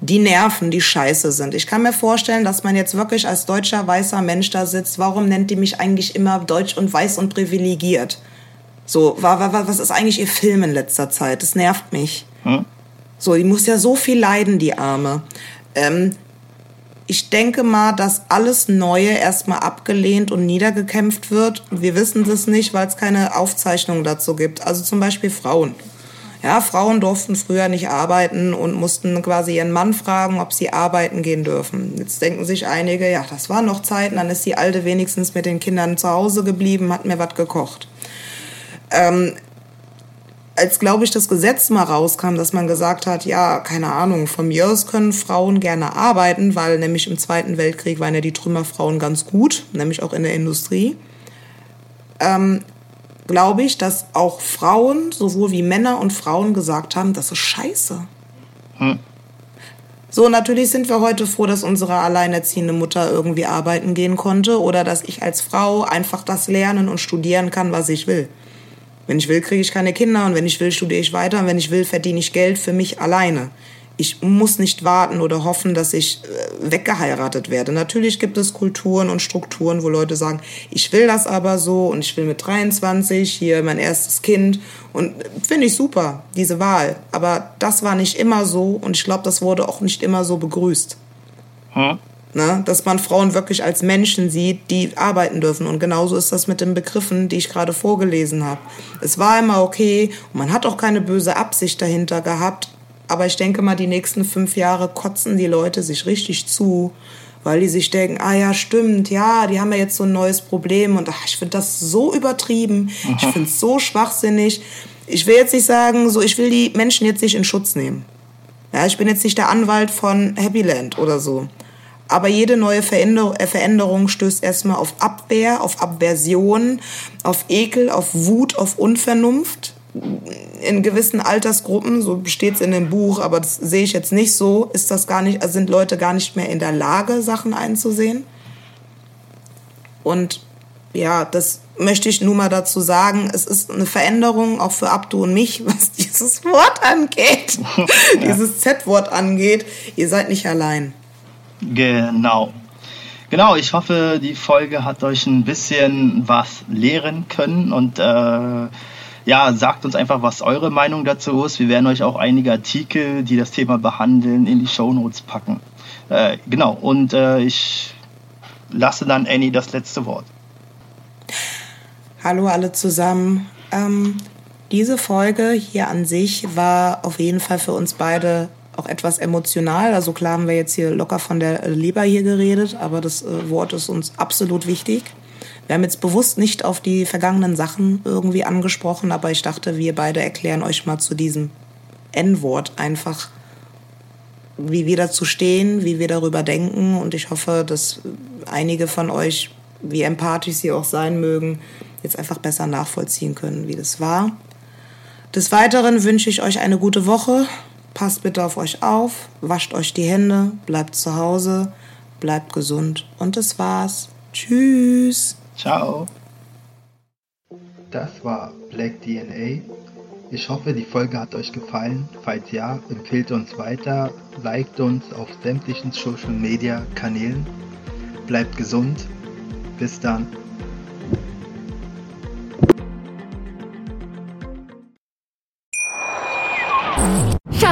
die nerven, die scheiße sind. Ich kann mir vorstellen, dass man jetzt wirklich als deutscher weißer Mensch da sitzt. Warum nennt die mich eigentlich immer deutsch und weiß und privilegiert? So, wa- wa- wa- was ist eigentlich ihr Film in letzter Zeit? Das nervt mich. So, die muss ja so viel leiden, die Arme. Ähm, ich denke mal, dass alles Neue erstmal abgelehnt und niedergekämpft wird. Wir wissen das nicht, weil es keine Aufzeichnung dazu gibt. Also zum Beispiel Frauen. Ja, Frauen durften früher nicht arbeiten und mussten quasi ihren Mann fragen, ob sie arbeiten gehen dürfen. Jetzt denken sich einige, ja, das waren noch Zeiten, dann ist die Alte wenigstens mit den Kindern zu Hause geblieben, hat mir was gekocht. Ähm, als, glaube ich, das Gesetz mal rauskam, dass man gesagt hat, ja, keine Ahnung, von mir aus können Frauen gerne arbeiten, weil nämlich im Zweiten Weltkrieg waren ja die Trümmerfrauen ganz gut, nämlich auch in der Industrie. Ähm, glaube ich, dass auch Frauen, sowohl wie Männer und Frauen gesagt haben, das ist scheiße. So, natürlich sind wir heute froh, dass unsere alleinerziehende Mutter irgendwie arbeiten gehen konnte oder dass ich als Frau einfach das lernen und studieren kann, was ich will. Wenn ich will, kriege ich keine Kinder und wenn ich will, studiere ich weiter und wenn ich will, verdiene ich Geld für mich alleine. Ich muss nicht warten oder hoffen, dass ich äh, weggeheiratet werde. Natürlich gibt es Kulturen und Strukturen, wo Leute sagen, ich will das aber so und ich will mit 23 hier mein erstes Kind und äh, finde ich super, diese Wahl. Aber das war nicht immer so und ich glaube, das wurde auch nicht immer so begrüßt. Hm? Ne? Dass man Frauen wirklich als Menschen sieht, die arbeiten dürfen. Und genauso ist das mit den Begriffen, die ich gerade vorgelesen habe. Es war immer okay und man hat auch keine böse Absicht dahinter gehabt. Aber ich denke mal, die nächsten fünf Jahre kotzen die Leute sich richtig zu, weil die sich denken, ah ja, stimmt, ja, die haben ja jetzt so ein neues Problem und ach, ich finde das so übertrieben, Aha. ich finde es so schwachsinnig. Ich will jetzt nicht sagen, so, ich will die Menschen jetzt nicht in Schutz nehmen. Ja, ich bin jetzt nicht der Anwalt von Happy Land oder so. Aber jede neue Veränderung stößt erstmal auf Abwehr, auf Aversion, auf Ekel, auf Wut, auf Unvernunft. In gewissen Altersgruppen, so steht es in dem Buch, aber das sehe ich jetzt nicht so, ist das gar nicht, also sind Leute gar nicht mehr in der Lage, Sachen einzusehen. Und ja, das möchte ich nur mal dazu sagen. Es ist eine Veränderung auch für Abdu und mich, *laughs* was dieses Wort angeht, *laughs* ja. dieses Z-Wort angeht. Ihr seid nicht allein. Genau. Genau, ich hoffe, die Folge hat euch ein bisschen was lehren können und äh, ja, sagt uns einfach, was eure Meinung dazu ist. Wir werden euch auch einige Artikel, die das Thema behandeln, in die Shownotes packen. Äh, genau, und äh, ich lasse dann Annie das letzte Wort. Hallo alle zusammen. Ähm, diese Folge hier an sich war auf jeden Fall für uns beide auch etwas emotional. Also klar haben wir jetzt hier locker von der Leber hier geredet, aber das äh, Wort ist uns absolut wichtig. Wir haben jetzt bewusst nicht auf die vergangenen Sachen irgendwie angesprochen, aber ich dachte, wir beide erklären euch mal zu diesem N-Wort einfach, wie wir dazu stehen, wie wir darüber denken. Und ich hoffe, dass einige von euch, wie empathisch sie auch sein mögen, jetzt einfach besser nachvollziehen können, wie das war. Des Weiteren wünsche ich euch eine gute Woche. Passt bitte auf euch auf, wascht euch die Hände, bleibt zu Hause, bleibt gesund und das war's. Tschüss. Ciao. Das war Black DNA. Ich hoffe, die Folge hat euch gefallen. Falls ja, empfehlt uns weiter, liked uns auf sämtlichen Social Media Kanälen. Bleibt gesund. Bis dann.